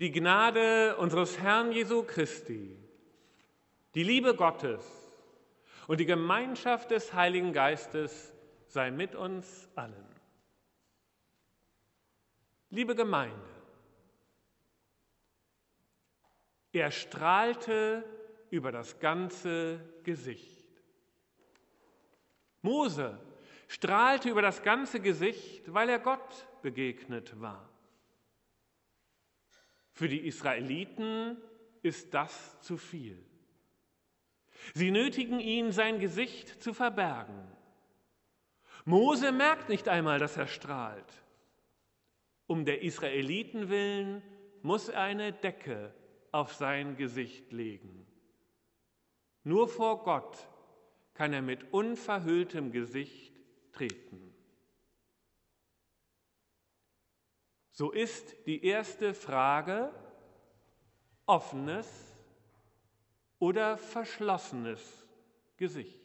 Die Gnade unseres Herrn Jesu Christi, die Liebe Gottes und die Gemeinschaft des Heiligen Geistes sei mit uns allen. Liebe Gemeinde, er strahlte über das ganze Gesicht. Mose strahlte über das ganze Gesicht, weil er Gott begegnet war. Für die Israeliten ist das zu viel. Sie nötigen ihn, sein Gesicht zu verbergen. Mose merkt nicht einmal, dass er strahlt. Um der Israeliten willen muss er eine Decke auf sein Gesicht legen. Nur vor Gott kann er mit unverhülltem Gesicht treten. So ist die erste Frage offenes oder verschlossenes Gesicht.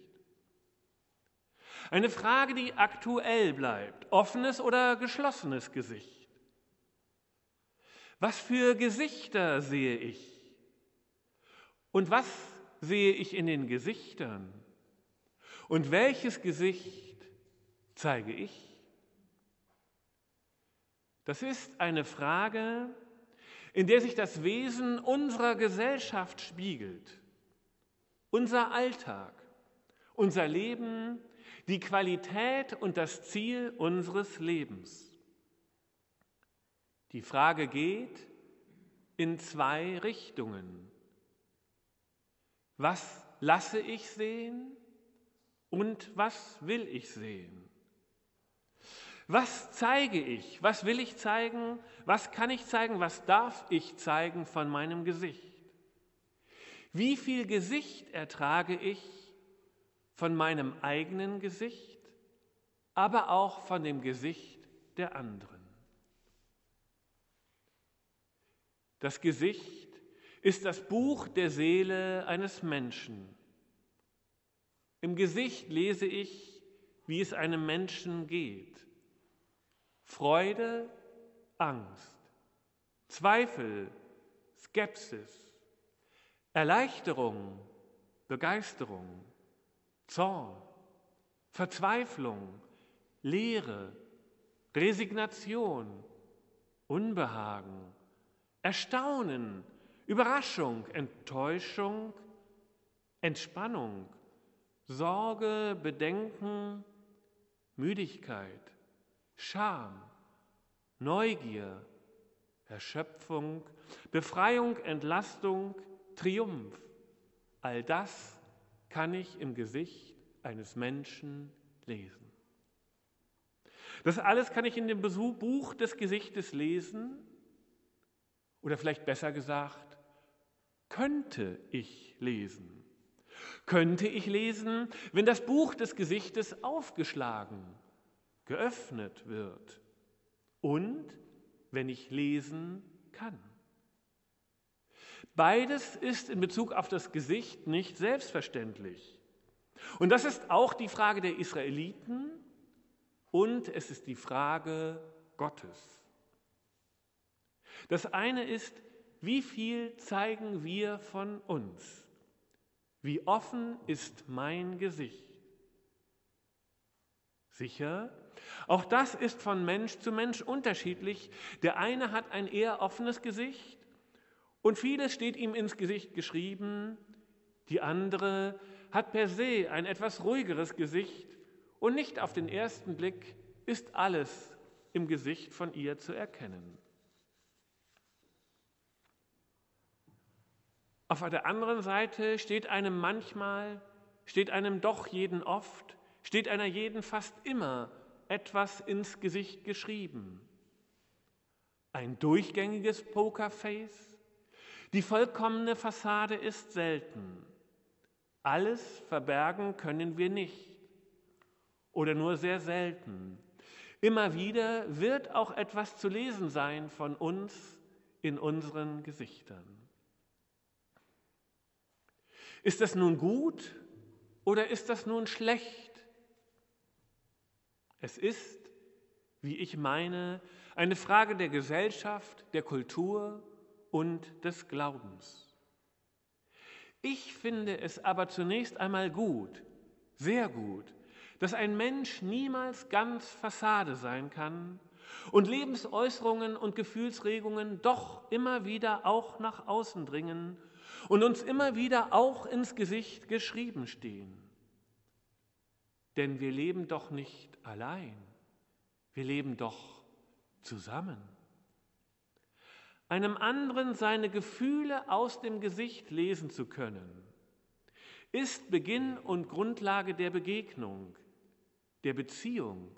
Eine Frage, die aktuell bleibt, offenes oder geschlossenes Gesicht. Was für Gesichter sehe ich? Und was sehe ich in den Gesichtern? Und welches Gesicht zeige ich? Das ist eine Frage, in der sich das Wesen unserer Gesellschaft spiegelt. Unser Alltag, unser Leben, die Qualität und das Ziel unseres Lebens. Die Frage geht in zwei Richtungen. Was lasse ich sehen und was will ich sehen? Was zeige ich? Was will ich zeigen? Was kann ich zeigen? Was darf ich zeigen von meinem Gesicht? Wie viel Gesicht ertrage ich von meinem eigenen Gesicht, aber auch von dem Gesicht der anderen? Das Gesicht ist das Buch der Seele eines Menschen. Im Gesicht lese ich, wie es einem Menschen geht. Freude, Angst, Zweifel, Skepsis, Erleichterung, Begeisterung, Zorn, Verzweiflung, Leere, Resignation, Unbehagen, Erstaunen, Überraschung, Enttäuschung, Entspannung, Sorge, Bedenken, Müdigkeit, Scham, Neugier, Erschöpfung, Befreiung, Entlastung, Triumph. All das kann ich im Gesicht eines Menschen lesen. Das alles kann ich in dem Buch des Gesichtes lesen oder vielleicht besser gesagt, könnte ich lesen. Könnte ich lesen, wenn das Buch des Gesichtes aufgeschlagen geöffnet wird und wenn ich lesen kann. Beides ist in Bezug auf das Gesicht nicht selbstverständlich. Und das ist auch die Frage der Israeliten und es ist die Frage Gottes. Das eine ist, wie viel zeigen wir von uns? Wie offen ist mein Gesicht? Sicher, auch das ist von Mensch zu Mensch unterschiedlich. Der eine hat ein eher offenes Gesicht und vieles steht ihm ins Gesicht geschrieben. Die andere hat per se ein etwas ruhigeres Gesicht und nicht auf den ersten Blick ist alles im Gesicht von ihr zu erkennen. Auf der anderen Seite steht einem manchmal, steht einem doch jeden oft, steht einer jeden fast immer etwas ins Gesicht geschrieben. Ein durchgängiges Pokerface? Die vollkommene Fassade ist selten. Alles verbergen können wir nicht oder nur sehr selten. Immer wieder wird auch etwas zu lesen sein von uns in unseren Gesichtern. Ist das nun gut oder ist das nun schlecht? Es ist, wie ich meine, eine Frage der Gesellschaft, der Kultur und des Glaubens. Ich finde es aber zunächst einmal gut, sehr gut, dass ein Mensch niemals ganz Fassade sein kann und Lebensäußerungen und Gefühlsregungen doch immer wieder auch nach außen dringen und uns immer wieder auch ins Gesicht geschrieben stehen. Denn wir leben doch nicht allein, wir leben doch zusammen. Einem anderen seine Gefühle aus dem Gesicht lesen zu können, ist Beginn und Grundlage der Begegnung, der Beziehung,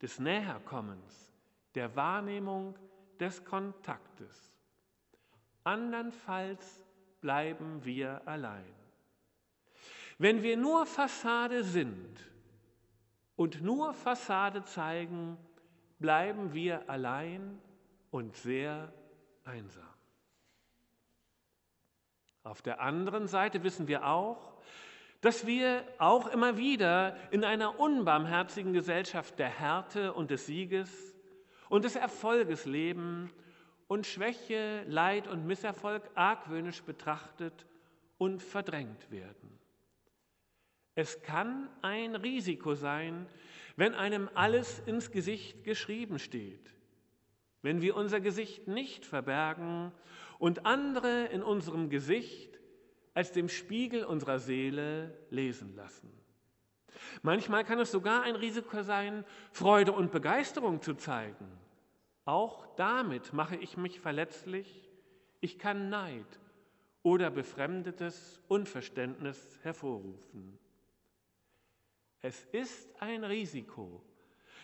des Näherkommens, der Wahrnehmung des Kontaktes. Andernfalls bleiben wir allein. Wenn wir nur Fassade sind und nur Fassade zeigen, bleiben wir allein und sehr einsam. Auf der anderen Seite wissen wir auch, dass wir auch immer wieder in einer unbarmherzigen Gesellschaft der Härte und des Sieges und des Erfolges leben und Schwäche, Leid und Misserfolg argwöhnisch betrachtet und verdrängt werden. Es kann ein Risiko sein, wenn einem alles ins Gesicht geschrieben steht, wenn wir unser Gesicht nicht verbergen und andere in unserem Gesicht als dem Spiegel unserer Seele lesen lassen. Manchmal kann es sogar ein Risiko sein, Freude und Begeisterung zu zeigen. Auch damit mache ich mich verletzlich. Ich kann Neid oder befremdetes Unverständnis hervorrufen. Es ist ein Risiko,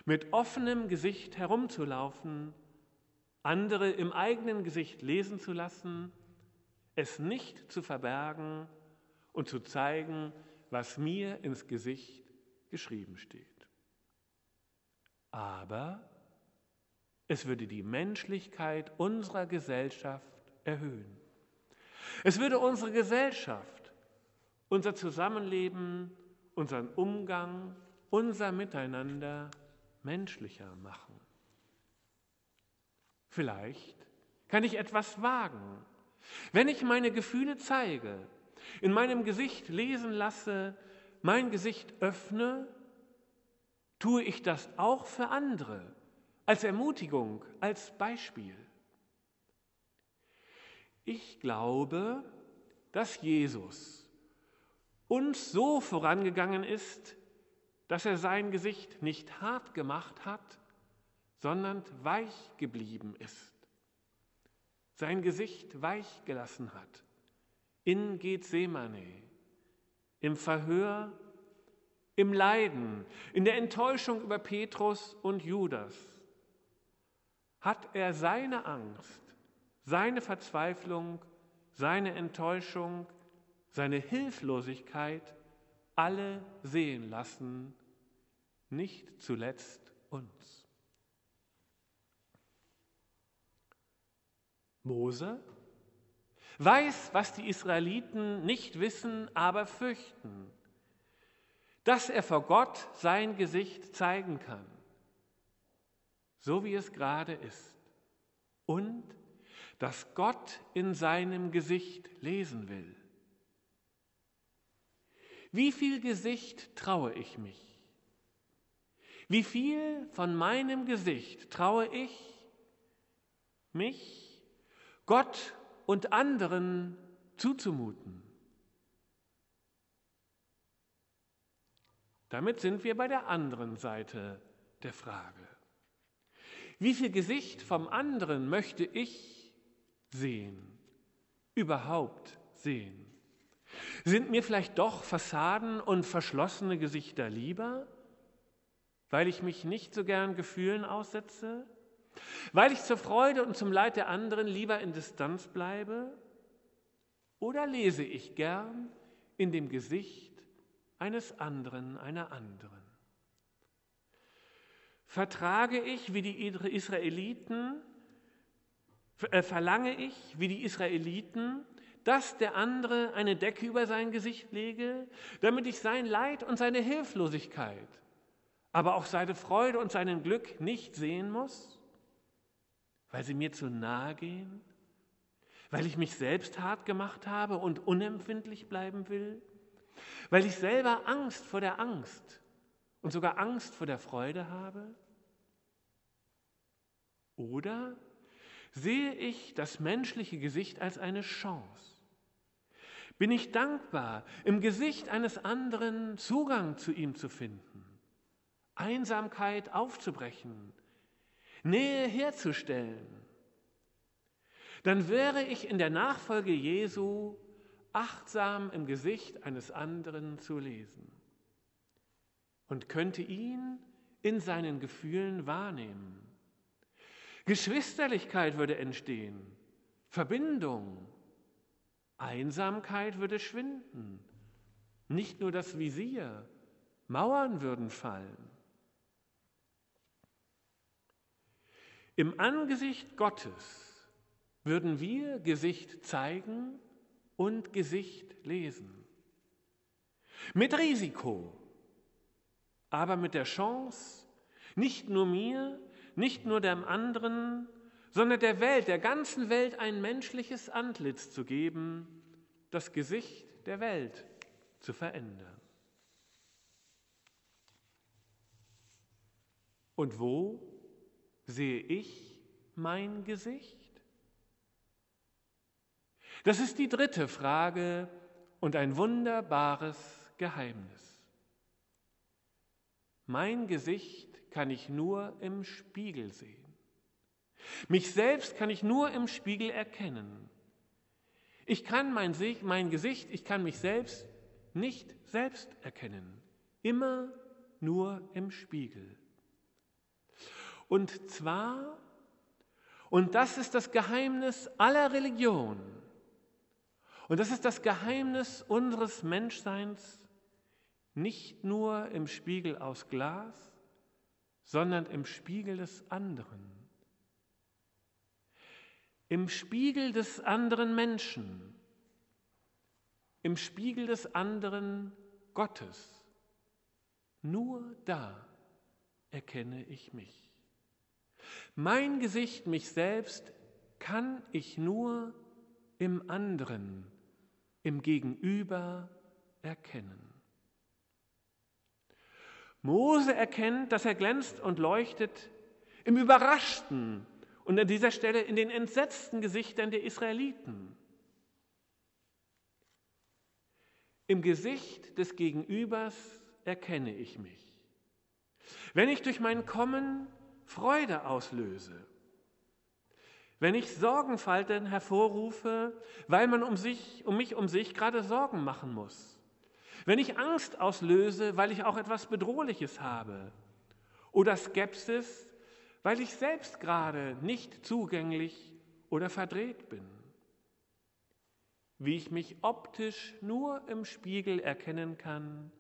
mit offenem Gesicht herumzulaufen, andere im eigenen Gesicht lesen zu lassen es nicht zu verbergen und zu zeigen, was mir ins Gesicht geschrieben steht. Aber es würde die Menschlichkeit unserer Gesellschaft erhöhen. Es würde unsere Gesellschaft, unser Zusammenleben, unseren Umgang, unser Miteinander menschlicher machen. Vielleicht kann ich etwas wagen wenn ich meine Gefühle zeige, in meinem Gesicht lesen lasse, mein Gesicht öffne, tue ich das auch für andere, als Ermutigung, als Beispiel. Ich glaube, dass Jesus uns so vorangegangen ist, dass er sein Gesicht nicht hart gemacht hat, sondern weich geblieben ist sein Gesicht weich gelassen hat. In Gethsemane, im Verhör, im Leiden, in der Enttäuschung über Petrus und Judas, hat er seine Angst, seine Verzweiflung, seine Enttäuschung, seine Hilflosigkeit alle sehen lassen, nicht zuletzt uns. Mose weiß, was die Israeliten nicht wissen, aber fürchten, dass er vor Gott sein Gesicht zeigen kann, so wie es gerade ist, und dass Gott in seinem Gesicht lesen will. Wie viel Gesicht traue ich mich? Wie viel von meinem Gesicht traue ich mich Gott und anderen zuzumuten. Damit sind wir bei der anderen Seite der Frage. Wie viel Gesicht vom anderen möchte ich sehen, überhaupt sehen? Sind mir vielleicht doch Fassaden und verschlossene Gesichter lieber, weil ich mich nicht so gern Gefühlen aussetze? Weil ich zur Freude und zum Leid der anderen lieber in Distanz bleibe? Oder lese ich gern in dem Gesicht eines anderen, einer anderen? Vertrage ich wie die Israeliten, äh, verlange ich wie die Israeliten, dass der andere eine Decke über sein Gesicht lege, damit ich sein Leid und seine Hilflosigkeit, aber auch seine Freude und seinen Glück nicht sehen muss? weil sie mir zu nahe gehen, Weil ich mich selbst hart gemacht habe und unempfindlich bleiben will? Weil ich selber Angst vor der Angst und sogar Angst vor der Freude habe? Oder sehe ich das menschliche Gesicht als eine Chance? Bin ich dankbar, im Gesicht eines anderen Zugang zu ihm zu finden, Einsamkeit aufzubrechen, Nähe herzustellen? Dann wäre ich in der Nachfolge Jesu achtsam im Gesicht eines anderen zu lesen und könnte ihn in seinen Gefühlen wahrnehmen. Geschwisterlichkeit würde entstehen, Verbindung, Einsamkeit würde schwinden, nicht nur das Visier, Mauern würden fallen. Im Angesicht Gottes würden wir Gesicht zeigen und Gesicht lesen. Mit Risiko, aber mit der Chance, nicht nur mir, nicht nur dem anderen, sondern der Welt, der ganzen Welt ein menschliches Antlitz zu geben, das Gesicht der Welt zu verändern. Und wo sehe ich mein Gesicht? Das ist die dritte Frage und ein wunderbares Geheimnis. Mein Gesicht kann ich nur im Spiegel sehen. Mich selbst kann ich nur im Spiegel erkennen. Ich kann mein, mein Gesicht, ich kann mich selbst nicht selbst erkennen. Immer nur im Spiegel. Und zwar, und das ist das Geheimnis aller Religionen, und das ist das Geheimnis unseres Menschseins, nicht nur im Spiegel aus Glas, sondern im Spiegel des anderen. Im Spiegel des anderen Menschen, im Spiegel des anderen Gottes. Nur da erkenne ich mich. Mein Gesicht, mich selbst, kann ich nur im anderen im Gegenüber erkennen. Mose erkennt, dass er glänzt und leuchtet im überraschten und an dieser Stelle in den entsetzten Gesichtern der Israeliten. Im Gesicht des Gegenübers erkenne ich mich. Wenn ich durch mein Kommen Freude auslöse, wenn ich Sorgenfalten hervorrufe, weil man um, sich, um mich um sich gerade Sorgen machen muss. Wenn ich Angst auslöse, weil ich auch etwas Bedrohliches habe. Oder Skepsis, weil ich selbst gerade nicht zugänglich oder verdreht bin. Wie ich mich optisch nur im Spiegel erkennen kann,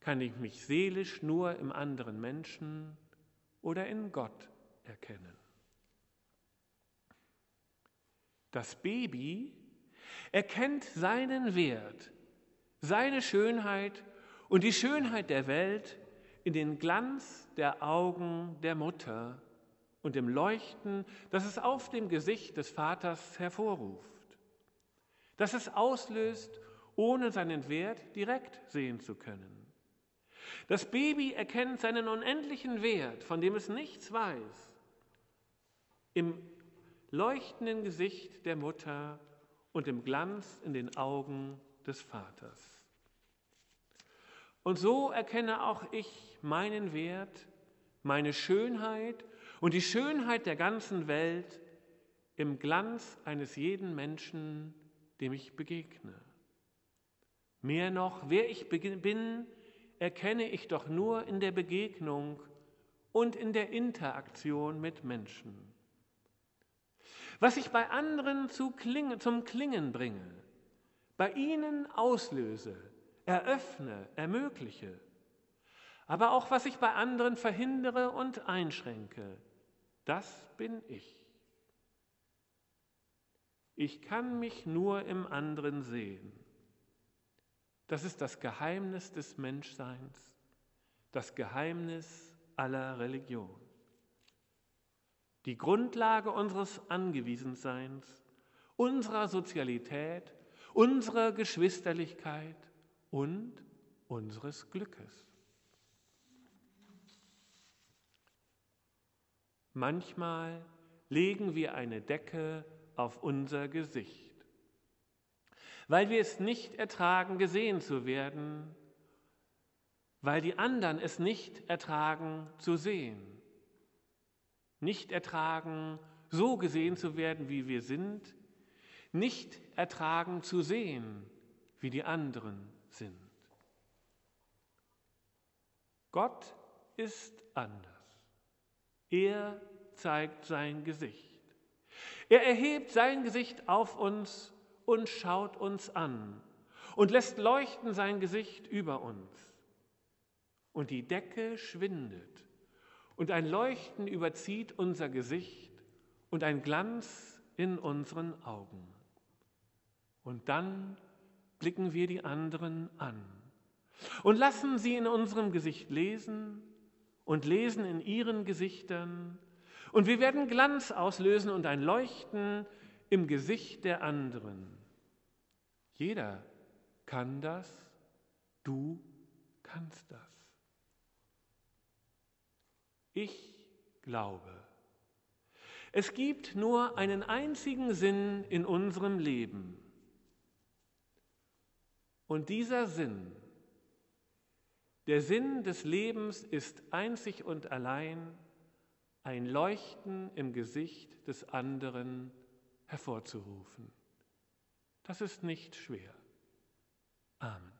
kann ich mich seelisch nur im anderen Menschen oder in Gott erkennen. Das Baby erkennt seinen Wert, seine Schönheit und die Schönheit der Welt in den Glanz der Augen der Mutter und dem Leuchten, das es auf dem Gesicht des Vaters hervorruft, das es auslöst, ohne seinen Wert direkt sehen zu können. Das Baby erkennt seinen unendlichen Wert, von dem es nichts weiß, im leuchtenden Gesicht der Mutter und dem Glanz in den Augen des Vaters. Und so erkenne auch ich meinen Wert, meine Schönheit und die Schönheit der ganzen Welt im Glanz eines jeden Menschen, dem ich begegne. Mehr noch, wer ich bin, erkenne ich doch nur in der Begegnung und in der Interaktion mit Menschen. Was ich bei anderen Klingen, zum Klingen bringe, bei ihnen auslöse, eröffne, ermögliche, aber auch was ich bei anderen verhindere und einschränke, das bin ich. Ich kann mich nur im anderen sehen. Das ist das Geheimnis des Menschseins, das Geheimnis aller Religionen die Grundlage unseres Angewiesenseins unserer Sozialität, unserer Geschwisterlichkeit und unseres Glückes. Manchmal legen wir eine Decke auf unser Gesicht, weil wir es nicht ertragen, gesehen zu werden, weil die anderen es nicht ertragen zu sehen, nicht ertragen, so gesehen zu werden, wie wir sind, nicht ertragen zu sehen, wie die anderen sind. Gott ist anders. Er zeigt sein Gesicht. Er erhebt sein Gesicht auf uns und schaut uns an und lässt leuchten sein Gesicht über uns. Und die Decke schwindet und ein Leuchten überzieht unser Gesicht und ein Glanz in unseren Augen. Und dann blicken wir die anderen an und lassen sie in unserem Gesicht lesen und lesen in ihren Gesichtern. Und wir werden Glanz auslösen und ein Leuchten im Gesicht der anderen. Jeder kann das, du kannst das. Ich glaube. Es gibt nur einen einzigen Sinn in unserem Leben. Und dieser Sinn der Sinn des Lebens ist einzig und allein ein Leuchten im Gesicht des anderen hervorzurufen. Das ist nicht schwer. Amen.